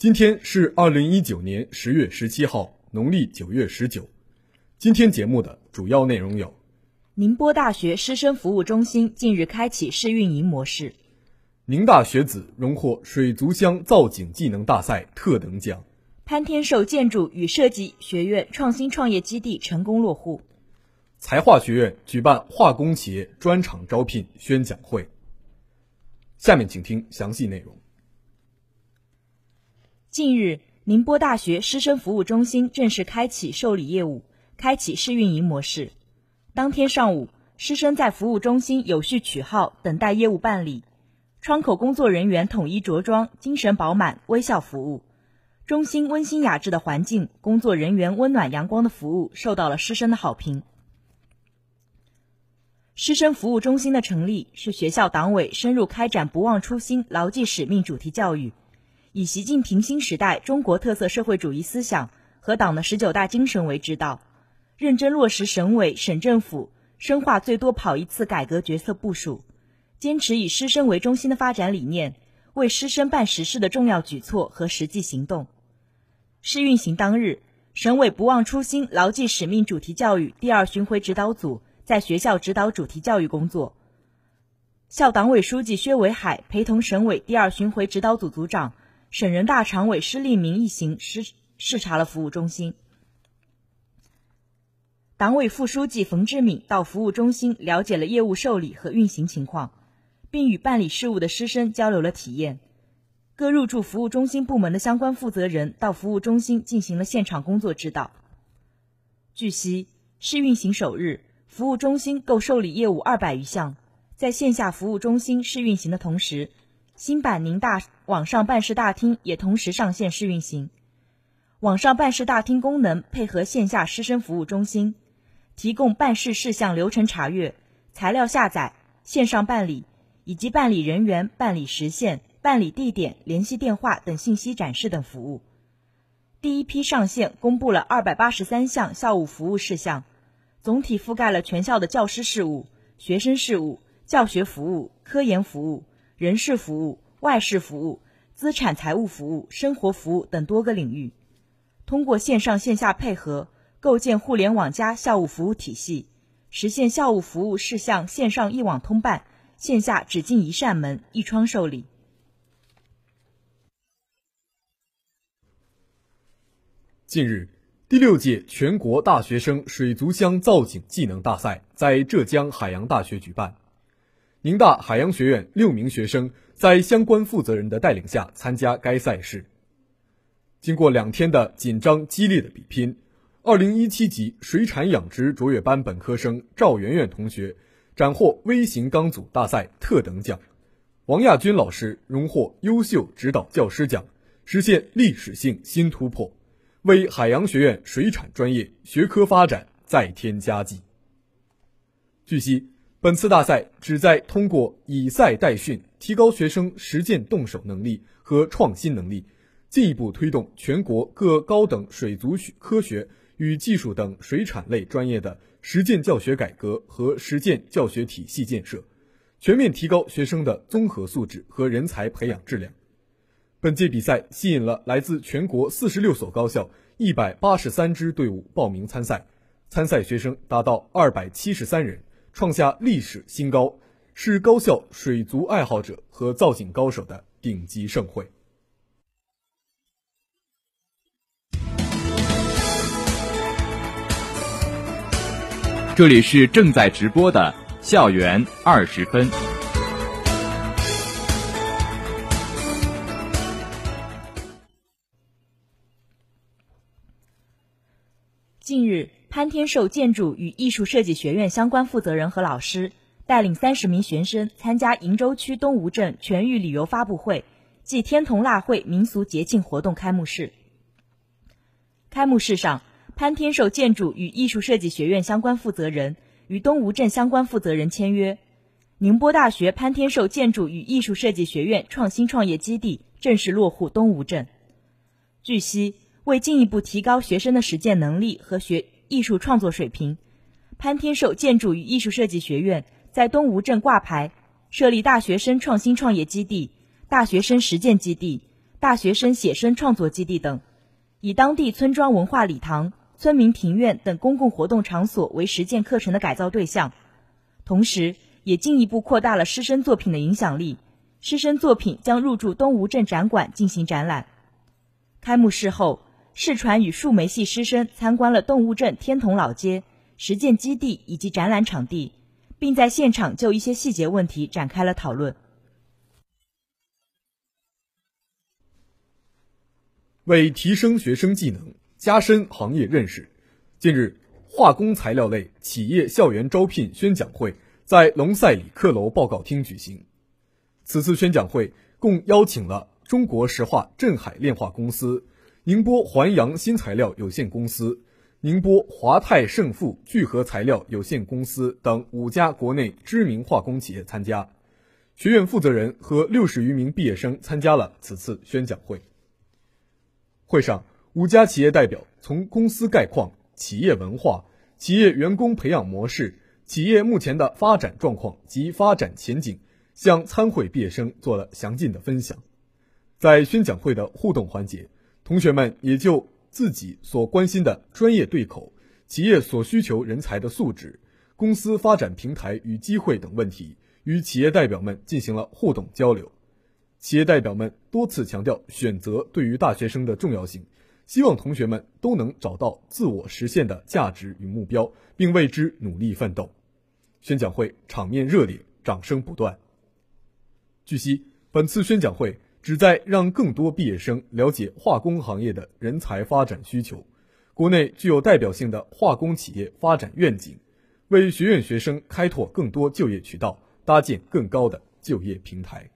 今天是二零一九年十月十七号，农历九月十九。今天节目的主要内容有：宁波大学师生服务中心近日开启试运营模式；宁大学子荣获水族箱造景技能大赛特等奖；潘天寿建筑与设计学院创新创业基地成功落户；材化学院举办化工企业专场招聘宣讲会。下面请听详细内容。近日，宁波大学师生服务中心正式开启受理业务，开启试运营模式。当天上午，师生在服务中心有序取号，等待业务办理。窗口工作人员统一着装，精神饱满，微笑服务。中心温馨雅致的环境，工作人员温暖阳光的服务，受到了师生的好评。师生服务中心的成立是学校党委深入开展“不忘初心、牢记使命”主题教育，以习近平新时代中国特色社会主义思想和党的十九大精神为指导，认真落实省委省政府深化最多跑一次改革决策部署，坚持以师生为中心的发展理念，为师生办实事的重要举措和实际行动。试运行当日，省委“不忘初心、牢记使命”主题教育第二巡回指导组。在学校指导主题教育工作，校党委书记薛伟海陪同省委第二巡回指导组组长、省人大常委施立明一行视视察了服务中心。党委副书记冯志敏到服务中心了解了业务受理和运行情况，并与办理事务的师生交流了体验。各入驻服务中心部门的相关负责人到服务中心进行了现场工作指导。据悉，试运行首日。服务中心共受理业务二百余项，在线下服务中心试运行的同时，新版宁大网上办事大厅也同时上线试运行。网上办事大厅功能配合线下师生服务中心，提供办事事项流程查阅、材料下载、线上办理以及办理人员、办理时限、办理地点、联系电话等信息展示等服务。第一批上线公布了二百八十三项校务服务事项。总体覆盖了全校的教师事务、学生事务、教学服务、科研服务、人事服务、外事服务、资产财务服务、生活服务等多个领域。通过线上线下配合，构建互联网加校务服务体系，实现校务服务事项线上一网通办，线下只进一扇门、一窗受理。近日。第六届全国大学生水族箱造景技能大赛在浙江海洋大学举办，宁大海洋学院六名学生在相关负责人的带领下参加该赛事。经过两天的紧张激烈的比拼，二零一七级水产养殖卓越班本科生赵媛媛同学斩获微型缸组大赛特等奖，王亚军老师荣获优秀指导教师奖，实现历史性新突破。为海洋学院水产专业学科发展再添佳绩。据悉，本次大赛旨在通过以赛代训，提高学生实践动手能力和创新能力，进一步推动全国各高等水族学科学与技术等水产类专业的实践教学改革和实践教学体系建设，全面提高学生的综合素质和人才培养质量。本届比赛吸引了来自全国四十六所高校一百八十三支队伍报名参赛，参赛学生达到二百七十三人，创下历史新高，是高校水族爱好者和造景高手的顶级盛会。这里是正在直播的校园二十分。近日，潘天寿建筑与艺术设计学院相关负责人和老师带领三十名学生参加鄞州区东吴镇全域旅游发布会暨天童腊会民俗节庆活动开幕式。开幕式上，潘天寿建筑与艺术设计学院相关负责人与东吴镇相关负责人签约，宁波大学潘天寿建筑与艺术设计学院创新创业基地正式落户东吴镇。据悉，为进一步提高学生的实践能力和学艺术创作水平，潘天寿建筑与艺术设计学院在东吴镇挂牌，设立大学生创新创业基地、大学生实践基地、大学生写生创作基地等。以当地村庄文化礼堂、村民庭院等公共活动场所为实践课程的改造对象，同时也进一步扩大了师生作品的影响力。师生作品将入驻东吴镇展馆进行展览。开幕式后，视传与数媒系师生参观了动物镇天童老街、实践基地以及展览场地，并在现场就一些细节问题展开了讨论。为提升学生技能，加深行业认识，近日，化工材料类企业校园招聘宣讲会在龙赛里克楼报告厅举行。此次宣讲会共邀请了中国石化镇海炼化公司、宁波环阳新材料有限公司、宁波华泰盛富聚合材料有限公司等五家国内知名化工企业参加。学院负责人和六十余名毕业生参加了此次宣讲会。会上，五家企业代表从公司概况、企业文化、企业员工培养模式、企业目前的发展状况及发展前景，向参会毕业生做了详尽的分享。在宣讲会的互动环节，同学们也就自己所关心的专业对口、企业所需求人才的素质、公司发展平台与机会等问题，与企业代表们进行了互动交流。企业代表们多次强调选择对于大学生的重要性，希望同学们都能找到自我实现的价值与目标，并为之努力奋斗。宣讲会场面热烈，掌声不断。据悉，本次宣讲会旨在让更多毕业生了解化工行业的人才发展需求，国内具有代表性的化工企业发展愿景，为学院学生开拓更多就业渠道，搭建更高的就业平台。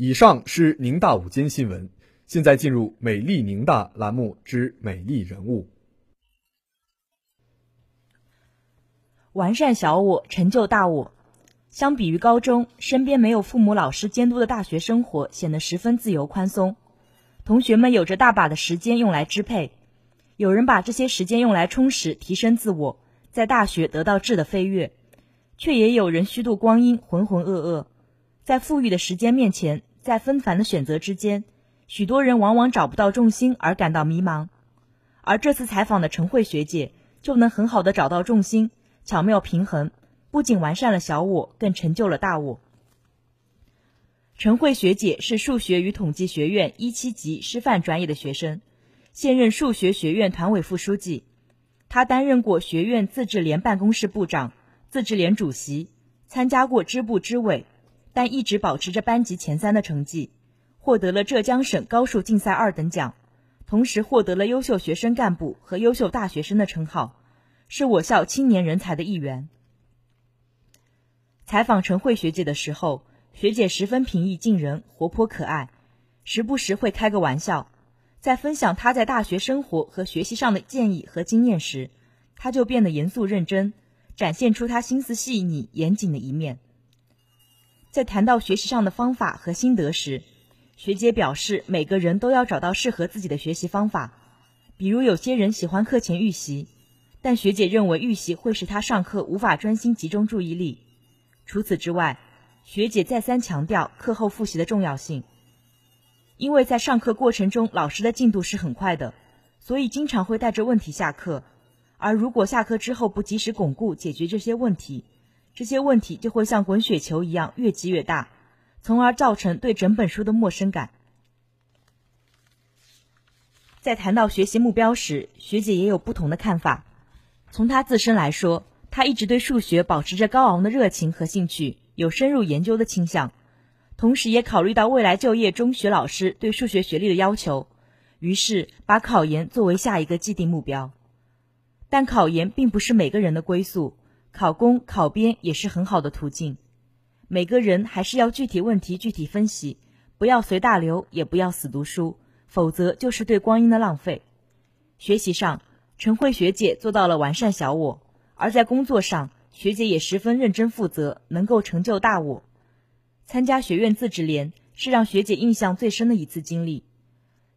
以上是宁大午间新闻，现在进入“美丽宁大”栏目之美丽人物。完善小我，成就大我。相比于高中，身边没有父母、老师监督的大学生活显得十分自由宽松。同学们有着大把的时间用来支配，有人把这些时间用来充实、提升自我，在大学得到质的飞跃，却也有人虚度光阴、浑浑噩噩。在富裕的时间面前。在纷繁的选择之间，许多人往往找不到重心而感到迷茫。而这次采访的陈慧学姐就能很好的找到重心，巧妙平衡，不仅完善了小我，更成就了大我。陈慧学姐是数学与统计学院一七级师范专业的学生，现任数学学院团委副书记。她担任过学院自治联办公室部长、自治联主席，参加过支部支委。但一直保持着班级前三的成绩，获得了浙江省高数竞赛二等奖，同时获得了优秀学生干部和优秀大学生的称号，是我校青年人才的一员。采访陈慧学姐的时候，学姐十分平易近人、活泼可爱，时不时会开个玩笑。在分享她在大学生活和学习上的建议和经验时，她就变得严肃认真，展现出她心思细腻、严谨的一面。在谈到学习上的方法和心得时，学姐表示，每个人都要找到适合自己的学习方法。比如，有些人喜欢课前预习，但学姐认为预习会使他上课无法专心集中注意力。除此之外，学姐再三强调课后复习的重要性，因为在上课过程中，老师的进度是很快的，所以经常会带着问题下课。而如果下课之后不及时巩固解决这些问题，这些问题就会像滚雪球一样越积越大，从而造成对整本书的陌生感。在谈到学习目标时，学姐也有不同的看法。从她自身来说，她一直对数学保持着高昂的热情和兴趣，有深入研究的倾向，同时也考虑到未来就业中学老师对数学学历的要求，于是把考研作为下一个既定目标。但考研并不是每个人的归宿，考公、考编也是很好的途径。每个人还是要具体问题具体分析，不要随大流，也不要死读书，否则就是对光阴的浪费。学习上，陈慧学姐做到了完善小我；而在工作上，学姐也十分认真负责，能够成就大我。参加学院自治联是让学姐印象最深的一次经历。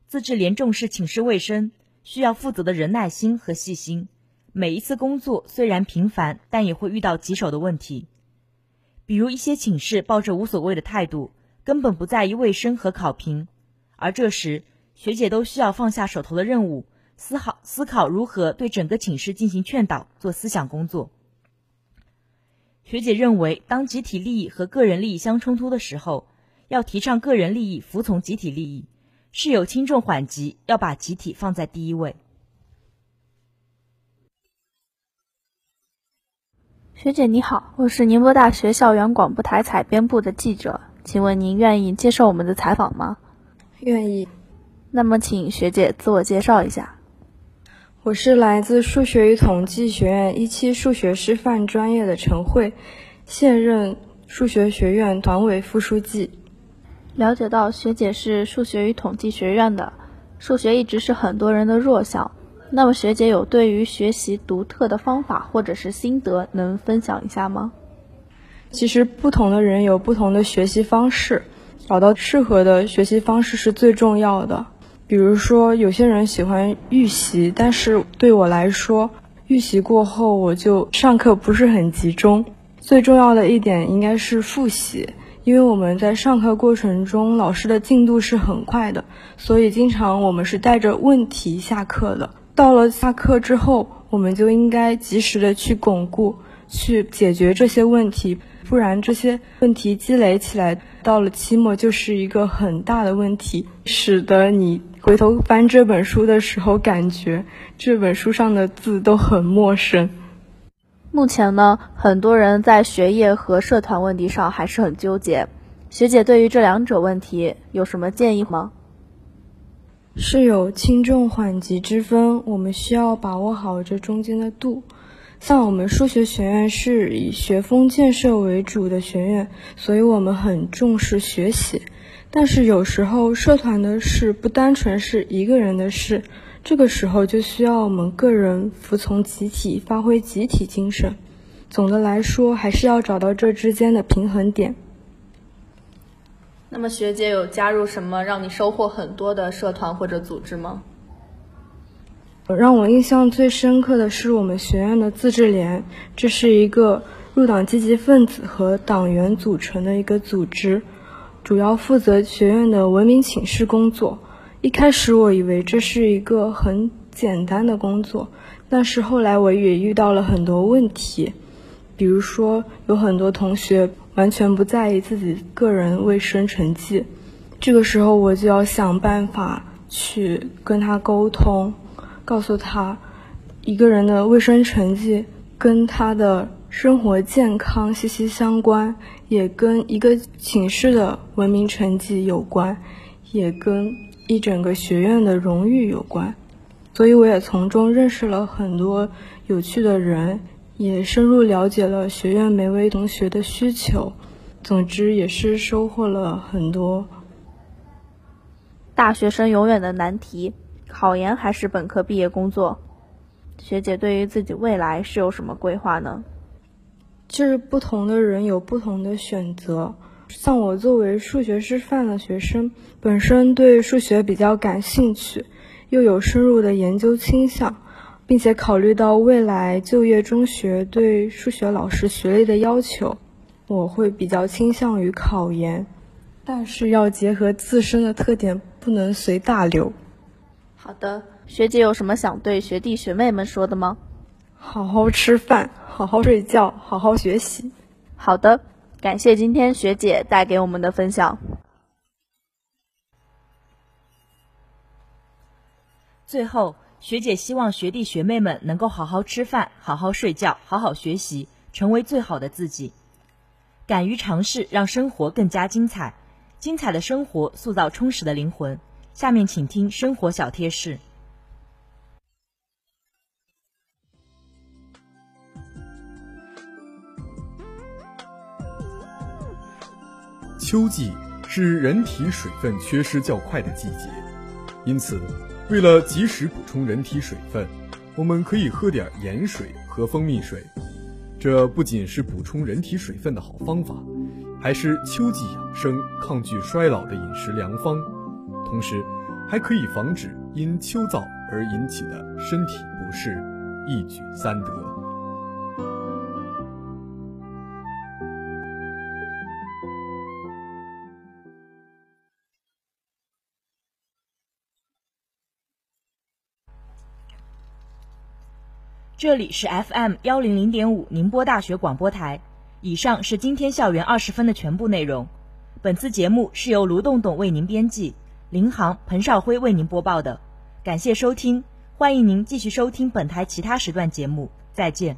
自治联重视寝室卫生，需要负责的人耐心和细心。每一次工作虽然平凡，但也会遇到棘手的问题，比如一些寝室抱着无所谓的态度，根本不在意卫生和考评，而这时学姐都需要放下手头的任务，思考思考如何对整个寝室进行劝导，做思想工作。学姐认为，当集体利益和个人利益相冲突的时候，要提倡个人利益服从集体利益，事有轻重缓急，要把集体放在第一位。学姐你好，我是宁波大学校园广播台采编部的记者，请问您愿意接受我们的采访吗？愿意。那么，请学姐自我介绍一下。我是来自数学与统计学院一期数学师范专业的陈慧，现任数学学院团委副书记。了解到学姐是数学与统计学院的，数学一直是很多人的弱项。那么学姐有对于学习独特的方法或者是心得能分享一下吗？其实不同的人有不同的学习方式，找到适合的学习方式是最重要的。比如说有些人喜欢预习，但是对我来说，预习过后我就上课不是很集中。最重要的一点应该是复习，因为我们在上课过程中老师的进度是很快的，所以经常我们是带着问题下课的。到了下课之后，我们就应该及时的去巩固、去解决这些问题，不然这些问题积累起来，到了期末就是一个很大的问题，使得你回头翻这本书的时候，感觉这本书上的字都很陌生。目前呢，很多人在学业和社团问题上还是很纠结，学姐对于这两者问题有什么建议吗？是有轻重缓急之分，我们需要把握好这中间的度。像我们数学学院是以学风建设为主的学院，所以我们很重视学习。但是有时候社团的事不单纯是一个人的事，这个时候就需要我们个人服从集体，发挥集体精神。总的来说，还是要找到这之间的平衡点。那么学姐有加入什么让你收获很多的社团或者组织吗？让我印象最深刻的是我们学院的自治联，这是一个入党积极分子和党员组成的一个组织，主要负责学院的文明寝室工作。一开始我以为这是一个很简单的工作，但是后来我也遇到了很多问题，比如说有很多同学。完全不在意自己个人卫生成绩，这个时候我就要想办法去跟他沟通，告诉他，一个人的卫生成绩跟他的生活健康息息相关，也跟一个寝室的文明成绩有关，也跟一整个学院的荣誉有关。所以我也从中认识了很多有趣的人。也深入了解了学院每位同学的需求，总之也是收获了很多。大学生永远的难题：考研还是本科毕业工作？学姐对于自己未来是有什么规划呢？就是不同的人有不同的选择。像我作为数学师范的学生，本身对数学比较感兴趣，又有深入的研究倾向。并且考虑到未来就业中学对数学老师学历的要求，我会比较倾向于考研，但是要结合自身的特点，不能随大流。好的，学姐有什么想对学弟学妹们说的吗？好好吃饭，好好睡觉，好好学习。好的，感谢今天学姐带给我们的分享。最后。学姐希望学弟学妹们能够好好吃饭、好好睡觉、好好学习，成为最好的自己。敢于尝试，让生活更加精彩。精彩的生活塑造充实的灵魂。下面请听生活小贴士。秋季是人体水分缺失较快的季节，因此。为了及时补充人体水分，我们可以喝点盐水和蜂蜜水。这不仅是补充人体水分的好方法，还是秋季养生、抗拒衰老的饮食良方。同时，还可以防止因秋燥而引起的身体不适，一举三得。这里是 FM 幺零零点五宁波大学广播台。以上是今天校园二十分的全部内容。本次节目是由卢栋栋为您编辑，林航、彭少辉为您播报的。感谢收听，欢迎您继续收听本台其他时段节目。再见。